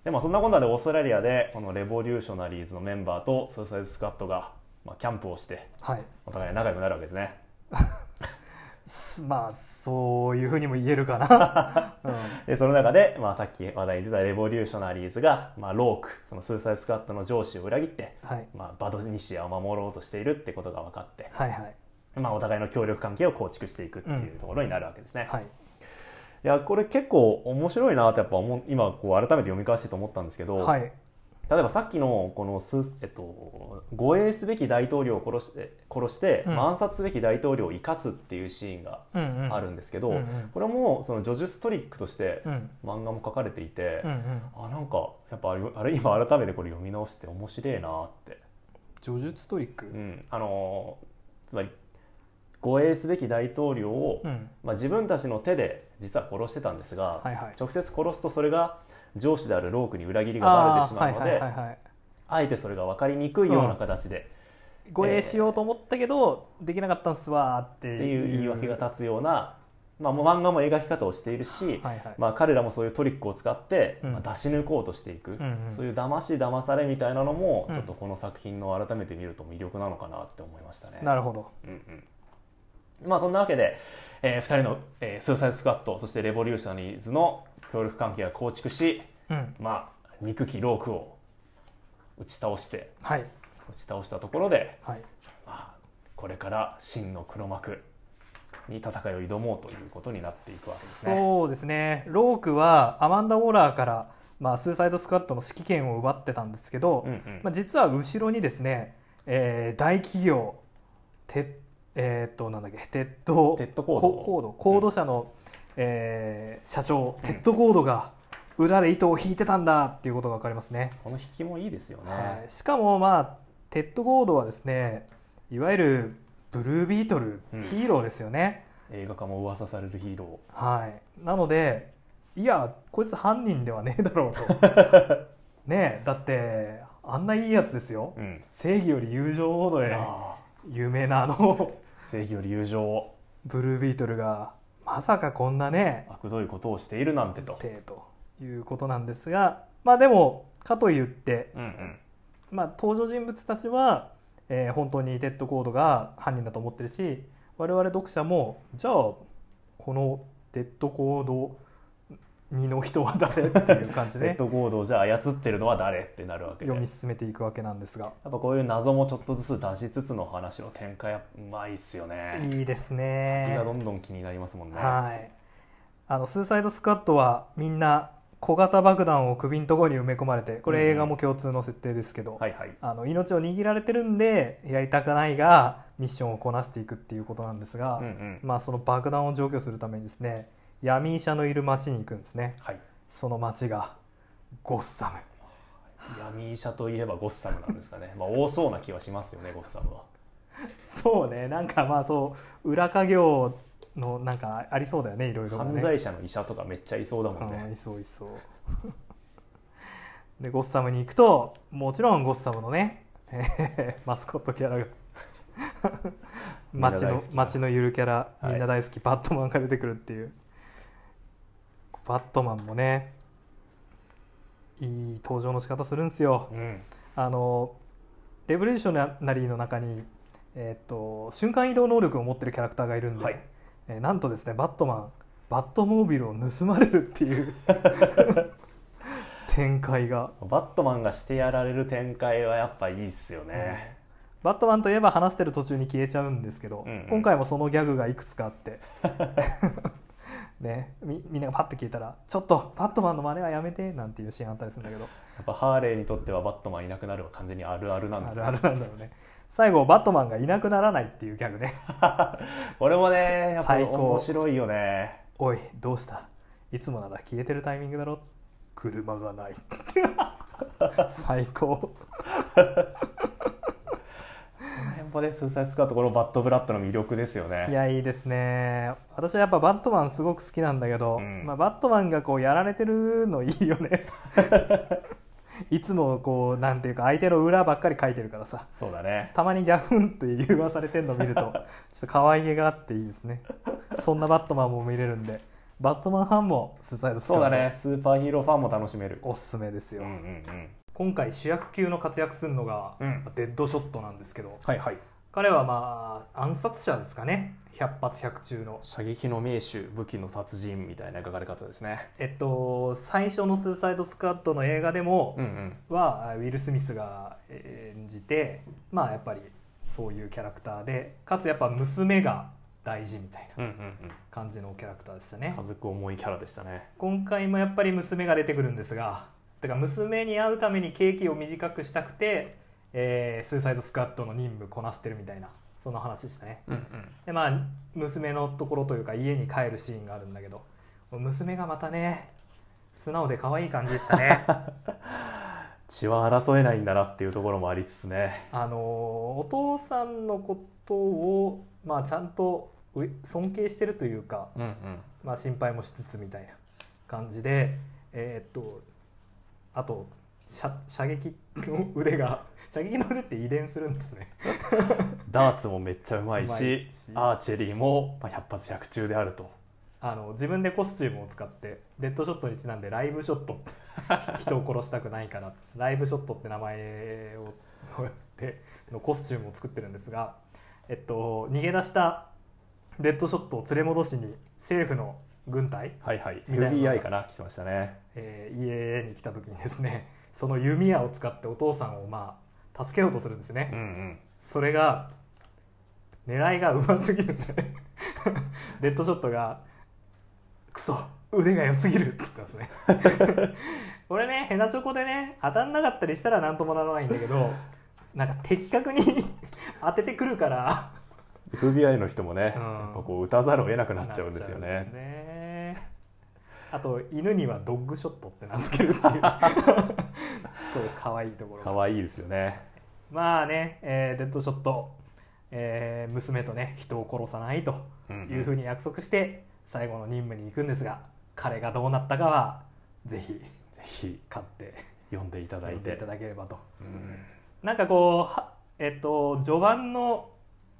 でもそんなこんなでオーストラリアでこのレボリューショナリーズのメンバーとスーサイドスカットが、まあ、キャンプをしてはい。お互い仲良くなるわけですね。すまあそういうふうにも言えるかな、うん。でその中で、まあ、さっき話題に出たレボリューショナリーズが、まあ、ロークそのスーサイドスカットの上司を裏切って、はい。まあ、バドニシアを守ろうとしているってことが分かって、はいはい。まあ、お互いの協力関係を構築していくっていうところになるわけですね、はい。いやこれ結構面白いなってやっぱ今こう改めて読み返してと思ったんですけど、はい例えばさっきのこのス、えっと、護衛すべき大統領を殺して殺して、うん。暗殺すべき大統領を生かすっていうシーンがあるんですけど、うんうん。これもその叙述トリックとしてうん。漫画も書かれていて、うんうん。あなんかやっぱあれあれ今改めてこれ読み直して面白いなって、叙述トリック？うん、あのーつまり護衛すべき大統領を、うん。まあ、自分たちの手で実は殺してたんですが、はいはい。直接殺すとそれが上司であるロークに裏切りがバレてしまうので、あえてそれが分かりにくいような形で、護衛しようと思ったけど、できなかったんすわーっていう。言い訳がは立つような、まあ、もう漫画も描き方をしているし、いはい。まあ、彼らもそういうトリックを使って、うん。まあ、出し抜こうとしていく、うんうん。そういう騙し騙されみたいなのも、うん。ちょっとこの作品の改めて見ると魅力なのかなって思いましたね。なるほど。うんうん。まあそんなわけで、え2人の、えースーサイドスクワットそしてレボリューショナリーズの協力関係が構築し、うん。まあ、憎きロークを打ち倒してはい。打ち倒したところで、はい。まあ、これから真の黒幕に戦いを挑もうということになっていくわけですね。そうですね。ロークはアマンダ・ウォーラーから、まあ、スーサイドスクワットの指揮権を奪ってたんですけど、うんうん。まあ、実は後ろにですね、えー大企業テえーっとなんだっけテッドテッドコードココードコード社の、えー社長テッドコードが裏で糸を引いてたんだっていうことが分かりますね。この引きもいいですよね。はい、しかもまあテッド・コードはですねいわゆるブルービートル、うんヒーローですよね、映画化も噂されるヒーロはい、なのでいやこいつ犯人ではねえだろうと ねえだってあんないいやつですよー。うん。正義より友情ほどであ有名なあのー正義より友情をブルービートルがまさかこんなね悪どいことをしているなんてと。てということなんですがまあでもかといってうんうん。まあ、登場人物たちは、えー本当にテッドコードが犯人だと思ってるし我々読者もじゃあこのテッドコード2の人は誰っていう感じレ ッでドコードをじゃあ操ってるのは誰ってなるわけで。読み進めていくわけなんですが。やっぱこういう謎もちょっとずつ出しつつの話の展開はうまいっすよね。いいです気ねがどんどん気になりますもんね。はい。あのスーサイドスクワットはみんな小型爆弾を首のところに埋め込まれてこれ映画も共通の設定ですけど、はいはい。あの命を握られてるんでやりたくないがミッションをこなしていくっていうことなんですが、うんうん。まあ、その爆弾を除去するためにですね闇医者のいる町に行くんですね。はい。その町がゴッサム。闇医者といえばゴッサムなんですかね。まあ多そうな気はしますよねゴッサムは。そうね。なんかまあそう裏稼業のなんかありそうだよねいろいろなね。犯罪者の医者とかめっちゃいそうだもんうんいねそういそう。でゴッサムに行くともちろんゴッサムのねえー マスコットキャラが。街の街のゆるキャラはい。みんな大好き、バットマンが出てくるっていうバットマンもねいい登場の仕方するんですよ。うん。あのレボリューショナリーの中に、えーっと瞬間移動能力を持ってるキャラクターがいるんで、はい。えーなんとですねバットマンバットモービルを盗まれるっていう 展開が、バットマンがしてやられる展開はやっぱいいっすよね、バットマンといえば話してる途中に消えちゃうんですけど、うんうん。今回もそのギャグがいくつかあって ね、みみんながパッて聞いたら「ちょっとバットマンの真似はやめて」なんていうシーンあったりするんだけど。やっぱハーレーにとってはバットマンいなくなるは完全にあるあるなんですね。あるあるなんだろうね。最後バットマンがいなくならないっていうギャグね。これもねやっぱ面白いよね。おいどうした？いつもなら消えてるタイミングだろ？車がない。最高やっぱねスーサイドスクワットこのバットブラッドの魅力ですよいねやいいですね。私はやっぱバットマンすごく好きなんだけど、うん。まあ、バットマンがこうやられてるのいいよね。いつもこうなんていうか相手の裏ばっかり書いてるからさ。そうだね。たまにギャフンって言わされてるの見ると ちょっと可愛げがあっていいですね。そんなバットマンも見れるんで。バットマンファンもスーサイドスクワットそうだね。スーパーヒーローファンも楽しめる。おすすめですよ、うんうんうん今回主役級の活躍するのが、うん。デッドショットなんですけど。はいはい。彼はまあ暗殺者ですかね。百発百中の。射撃の名手武器の達人みたいな描かれ方ですね。えっと最初の「スーサイドスクワット」の映画でも、うんうん。はウィル・スミスが演じてまあやっぱりそういうキャラクターでかつやっぱ娘が大事みたいなうんうんうん。感じのキャラクターでしたね。家族重いキャラでしたね。今回もやっぱり娘が出てくるんですがだから娘に会うためにケーキを短くしたくて、えースーサイドスクワットの任務こなしてるみたいなそんな話でしたね。うんうん。でまあ娘のところというか家に帰るシーンがあるんだけど娘がまたね素直で可愛い感じでしたね。血は争えないんだなっていうところもありつつね。あのーお父さんのことを、まあ、ちゃんとう尊敬してるというか、うんうん。まあ、心配もしつつみたいな感じでえーっとあと射射撃の腕が 射撃の腕って遺伝するんですね。ダーツもめっちゃうまいしアーチェリーもまあ百発百中であると。あの自分でコスチュームを使ってデッドショットにちなんでライブショット。人を殺したくないからライブショットって名前をでのコスチュームを作ってるんですが、えっと、逃げ出したデッドショットを連れ戻しに政府の軍隊、はいはい。FBI かな？来てましたね。えー家に来た時にですね その弓矢を使ってお父さんをまあ助けようとするんですね、うんうん。それが狙いがうますぎるんでね。デッドショットが「クソ腕が良すぎる」って言ってますね。これねヘナチョコでね当たんなかったりしたら何ともならないんだけどなんか的確に当ててくるから。FBI の人もね、うん。やっぱこう打たざるを得なくなっちゃうんですよねなっちゃうんですねあと犬にはドッグショットって名付けるっていう。これ可愛いところが。可愛いですよね。まあね、えーデッドショット、えー娘とね人を殺さないというふうに約束して最後の任務に行くんですが彼がどうなったかはぜひぜひ。買って読んでいただいて。読んでいただければと。うん。なんかこうはえっと序盤の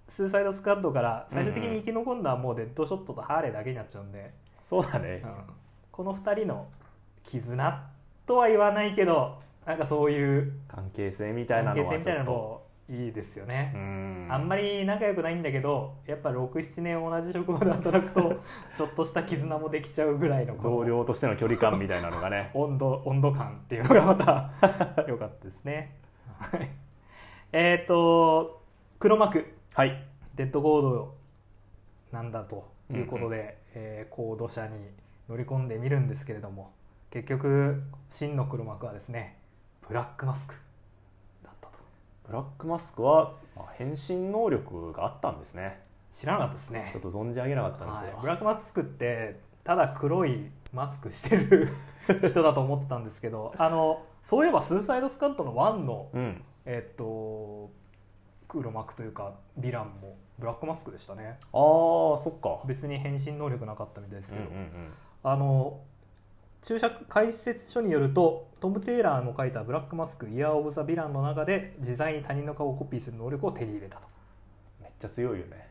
スーサイドスクワットから最終的に生き残るのはもうデッドショットとハーレーだけになっちゃうんで、そうだね。うんこの2人の絆とは言わないけどなんかそういう関係性みたいなのはちょいいいですよね、うん。あんまり仲良くないんだけどやっぱ67年同じ職場で働くと ちょっとした絆もできちゃうぐらいの同僚としての距離感みたいなのがね。温度温度感っていうのがまた良かったですね。はい。えっと黒幕。はい。デッドコードなんだということで、えーコード車に乗り込んでみるんですけれども結局真の黒幕はですねブラックマスクだったと。ブラックマスクは、まあ、変身能力があったんですね。知らなかったですね。ちょっと存じ上げなかったんですよ、はい、ブラックマスクってただ黒いマスクしてる 人だと思ってたんですけどあのそういえば「スーサイドスカット」の1の、うん、えっと黒幕というかヴィランもブラックマスクでしたね。あーそっか。別に変身能力なかったみたいですけど、あの注釈解説書によるとトム・テイラーの書いた「ブラックマスクイヤー・オブ・ザ・ヴィラン」の中で自在に他人の顔をコピーする能力を手に入れたと、めっちゃ強いよね。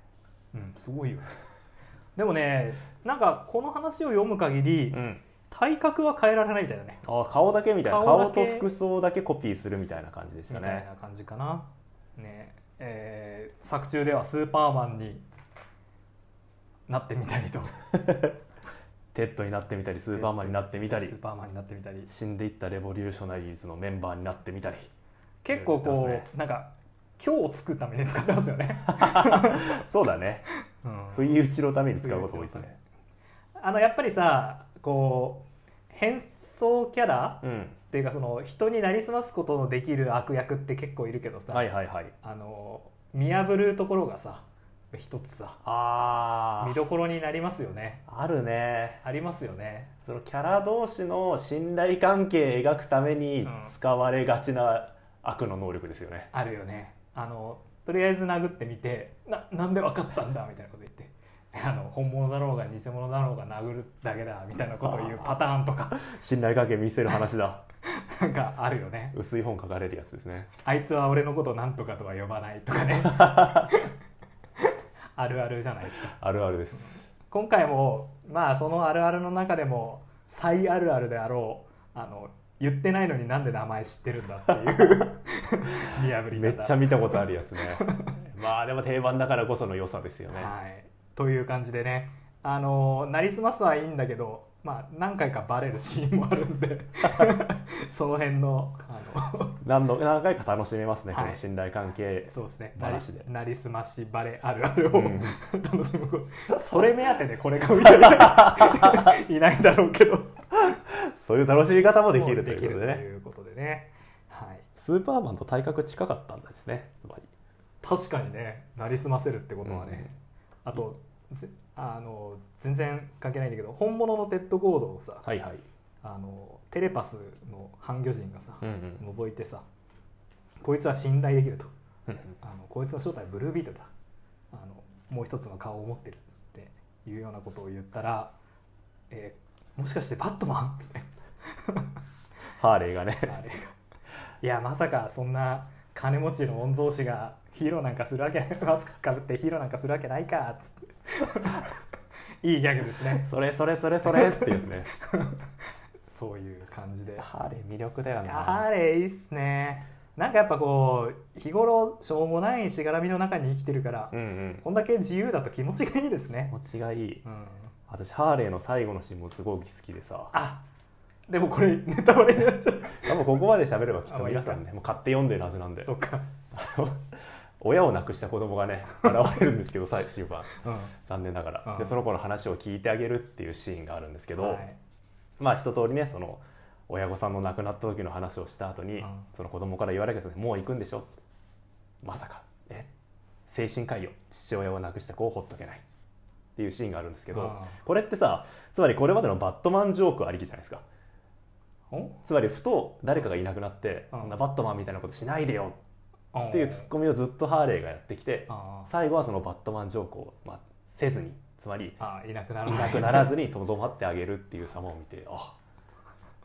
うん、すごいよね。でもねなんかこの話を読む限りうん。体格は変えられないみたいだね。あー顔だけみたいな。顔と服装だけコピーするみたいな感じでしたね。みたいな感じかな。ね。えー作中ではスーパーマンになってみたりと テッドになってみたりスーパーマンになってみたりスーパーマンになってみたり。死んでいったレボリューショナリーズのメンバーになってみたり。結構こう、ねなんか今日を作るために使ってますよね、そうだね。うん。不意打ちのために使うこと多いですね。あのやっぱりさこう変装キャラうんっていうかその人になりすますことのできる悪役って結構いるけどさ、はいはいはい。あの見破るところがさ一つさ。あ見どころになりますよね。ああるね。ありますよね。そのキャラ同士の信頼関係描くために使われがちな悪の能力ですよね、あるよね。あのとりあえず殴ってみてななんで分かったんだみたいなこと言って。あの本物だろうが偽物だろうが殴るだけだみたいなことを言うパターンとか。信頼関係見せる話だ。なんかあるよね。薄い本書かれるやつですね。あいつは俺のことなんとかとは呼ばないとかね あるあるじゃないですか。あるあるです。今回もまあそのあるあるの中でも最あるあるであろうあの言ってないのになんで名前知ってるんだっていう 見破り方。めっちゃ見たことあるやつね。まあでも定番だからこその良さですよね、はい、という感じでね。あのなりすますはいいんだけど、まあ、何回かバレるシーンもあるんで。その辺の 何度何回か楽しめますね、はい。この信頼関係そうですね。で。なりすましバレあるあるを、うん。楽しむこと。それ目当てでこれ買う人いない いないだろうけど。そういう楽しみ方もできるということでね。いうことでね、はい、スーパーマンと体格近かったんですねつまり。確かにねなりすませるってことはね、あとぜあの全然関係ないんだけど本物のテッドコードをさはいはい。あのテレパスの半魚人がさ、うんうん。覗いてさこいつは信頼できると。うんあのこいつの正体はブルービートルだ。あのもう一つの顔を持ってるっていうようなことを言ったら、えーもしかしてバットマン？みたいハーレーがね。なあれが。いやまさかそんな金持ちの御曹司がヒーローなんかするわけないマスクかぶってヒーローなんかするわけないかっつって。いいギャグですね。それそれそれそれってですねそういう感じで。ハーレー魅力だよいやな。ハーレーいいっすね。なんかやっぱこう日頃しょうもないしがらみの中に生きてるから、うんうん。こんだけ自由だと気持ちがいいですね、持ちがいい。うん、私ハーレーの最後のシーンもすごく好きでさ。あでもこれネタバレになっちゃう。多分ここまで喋ればきっと皆さんねもう買って読んでるはずなんで。そっか、親を亡くした子供がね現れるんですけど最終盤うん。残念ながら、うん。でその子の話を聞いてあげるっていうシーンがあるんですけど、はいまあ一通りねその親御さんの亡くなった時の話をした後に、うん。その子供から言われるけどもう行くんでしょ？まさか。え？精神科医よ父親を亡くした子をほっとけない。っていうシーンがあるんですけど、うん。これってさつまりこれまでのバットマンジョークありきじゃないですか。お？つまりふと誰かがいなくなって、うん。そんなバットマンみたいなことしないでよ。っっていうツッコミをずっとハーレーがやってきて最後はそのバットマンジョークを、まあ、せずにつまりいなくないらなくならずにとどまってあげるっていう様を見てあ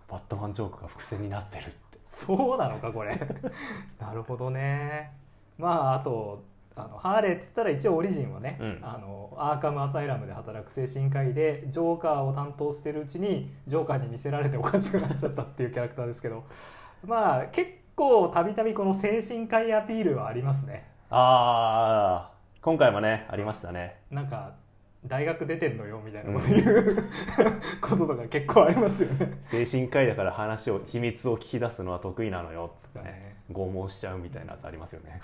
バットマンジョークが伏線になってるって。そうなのかこれ。なるほどね。まああとあのハーレーっつったら一応オリジンはね、うん。あのアーカムアサイラムで働く精神科医でジョーカーを担当してるうちにジョーカーに見せられておかしくなっちゃったっていうキャラクターですけど。まあ結構たびたびこの精神科医アピールはありますね。ああ今回もねありましたね。なんか大学出てんのよみたいなこと言う、こととか結構ありますよね。精神科医だから話を秘密を聞き出すのは得意なのよっつってね。ね。拷問しちゃうみたいなやつありますよね。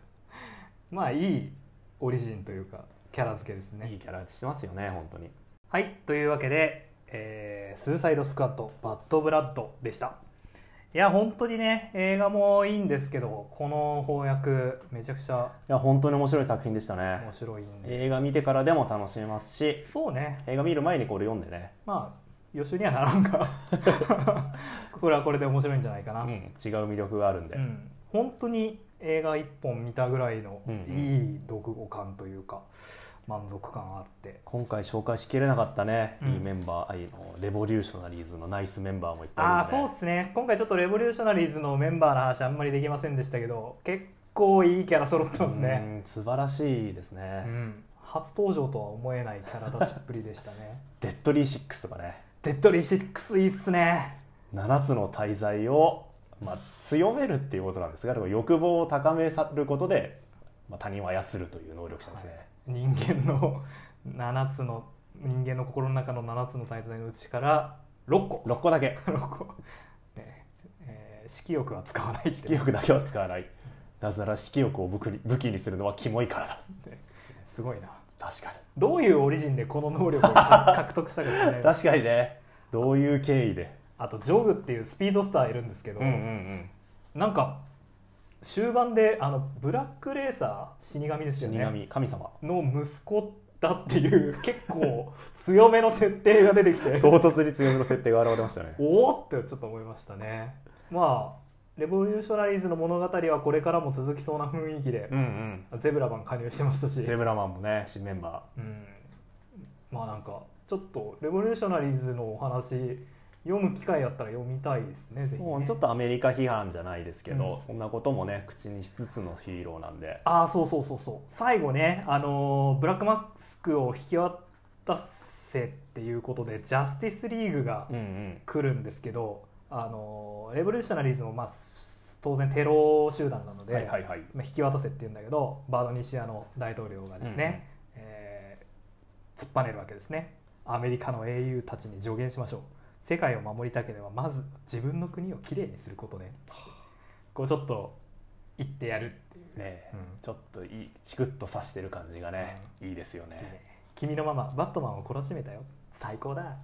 まあいいオリジンというかキャラ付けですね。いいキャラしてますよね本当に。はいというわけでえースーサイドスクワットバッドブラッドでしたいや本当にね映画もいいんですけどこの翻訳めちゃくちゃいや本当に面白い作品でしたね。面白いんで。映画見てからでも楽しめますしそうね。映画見る前にこれ読んでね、まあ予習にはならんが。これはこれで面白いんじゃないかな、うん、違う魅力があるんで、うん、本当に映画一本見たぐらいのうんうん。いい読後感というか満足感あって。今回紹介しきれなかったね、うん。いいメンバーあいのレボリューショナリーズのナイスメンバーもいっぱいああそうですね。今回ちょっとレボリューショナリーズのメンバーの話あんまりできませんでしたけど結構いいキャラ揃ってますね、うん素晴らしいですね、うん、初登場とは思えないキャラ立ちっぷりでしたね。デッドリーシックスがね。デッドリーシックスいいっすね。7つの大罪を、まあ、強めるっていうことなんですがでも欲望を高めさることで、まあ、他人を操るという能力者ですね、人間の7つの人間の心の中の7つの大罪のうちから6個。6個だけ。6個、ねえー色欲は使わない。色欲だけは使わない。なぜなら色欲を武器に武器にするのはキモいからだ。すごいな。確かに。どういうオリジンでこの能力を獲得したかですね確かにね。どういう経緯で。あとジョグっていうスピードスターいるんですけど、うんうんうん。なんか終盤であのブラックレーサー死神ですよ死ね神神様。の息子だっていう 結構強めの設定が出てきて。唐突に強めの設定が現れましたね。おおってちょっと思いましたね。まあレボリューショナリーズの物語はこれからも続きそうな雰囲気でうんうん。ゼブラマン加入してましたし、ゼブラマンもね新メンバうん、まあなんかちょっとレボリューショナリーズのお話読む機会あったら読みたいですねそうちょっとアメリカ批判じゃないですけど、うん。そんなこともね口にしつつのヒーローなんで。ああそうそうそうそう最後ねあのーブラックマスクを引き渡せっていうことでジャスティスリーグがうんうん。来るんですけど、あのーレボリューショナリーズもまあ当然テロ集団なので、はいはいはい。まあ、引き渡せって言うんだけどバードニシアの大統領がですね、えー突っぱねるわけですね。アメリカの英雄たちに助言しましょう世界を守りたければまず自分の国をきれいにすることね。こうちょっと言ってやるっていう。ねうん。ちょっといいチクッとさしてる感じがね、いいですよね。君のママバットマンを懲らしめたよ。最高だ。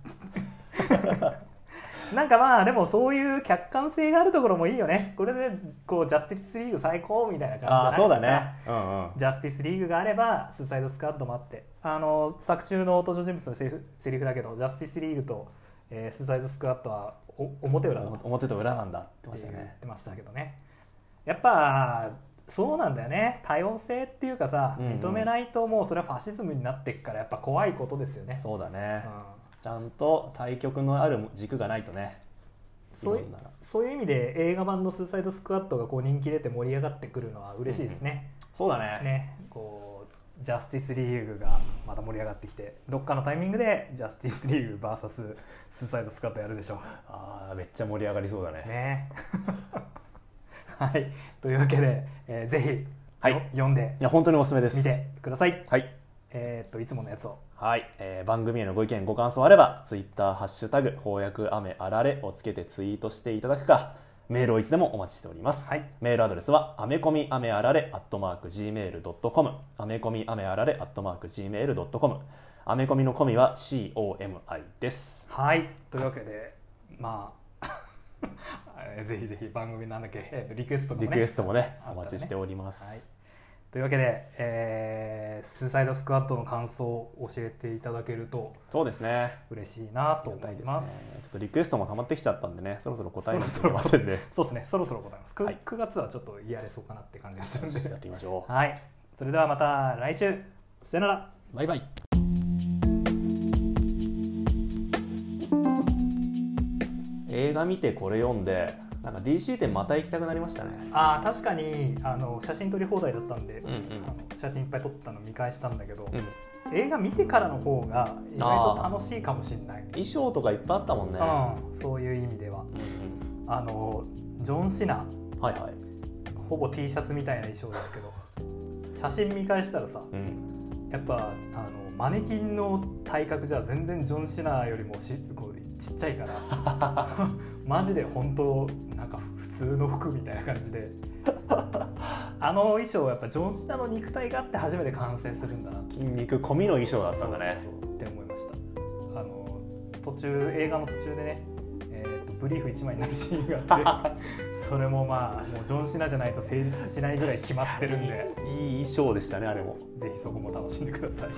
なんかまあでもそういう客観性があるところもいいよね。これでこうジャスティスリーグ最高みたいな感じじああそうだね。うんうん。ジャスティスリーグがあればスーサイドスクワットもあって。あの作中の登場人物のセリフセリフだけどジャスティスリーグと、えースーサイドスクワットはお表裏だと表と裏なんだって言ってました言っねてましたけどね。やっぱそうなんだよね。多様性っていうかさ、うんうん。認めないともうそれはファシズムになっていくからやっぱ怖いことですよね、そうだね、うん。ちゃんと対極のある軸がないとね。そういろんなの。そういう意味で映画版の「スーサイドスクワット」がこう人気出て盛り上がってくるのは嬉しいですね。そうだね。ねジャスティスリーグがまた盛り上がってきてどっかのタイミングでジャスティスリーグ VS スーサイドスクワットやるでしょああめっちゃ盛り上がりそうだね。う。ね。はい。というわけで、えーぜひ、はい。よ読んでいや本当におすすめです。みてください。はい。えーっといつものやつを。はい、えー番組へのご意見ご感想あればツイッターハッシュタグ翻訳雨あられをつけてツイートしていただくかメールをいつでもお待ちしております、はい。メールアドレスはアメコミアメあられアットマーク Gmail.com アメコミアメあられアットマーク Gmail.com アメコミのコミは COMI です。はい。というわけでまあえー ぜひぜひ番組なんだっけ、リクエストもね。リクエストもね。お待ちしております、はい、というわけで、えースーサイドスクワットの感想を教えていただけるとそうですね嬉しいなと思いですねいます。ちょっとリクエストも溜まってきちゃったんでねそろそろ答えませんね そうですね、そろそろ答えます。9, はい月はちょっとやれそうかなって感じがするんやっで。てみましょう はい、それではまた来週、さよなら。バイバイ映画見てこれ読んでなんか DC 店また行きたくなりましたね。ああ、確かにあの写真撮り放題だったんで、うんうん。あの写真いっぱい撮ったの見返したんだけど、うん。映画見てからの方が意外と楽しいかもしれない。衣装とかいっぱいあったもんね。うん、そういう意味では。うんあのジョン・シナ、うんはいはい。ほぼ T シャツみたいな衣装ですけど、写真見返したらさ、うん。やっぱあのマネキンの体格じゃ全然ジョン・シナよりもしこうちっちゃいから マジで本当なんか普通の服みたいな感じで。あの衣装はやっぱジョン・シナの肉体があって初めて完成するんだな。筋肉込みの衣装だったんだね。そうそうそう。って思いました。あの途中映画の途中でね、えー、とブリーフ1枚になるシーンがあって それもまあもうジョン・シナじゃないと成立しないぐらい決まってるんで。いい衣装でしたねあれも。ぜひそこも楽しんでください。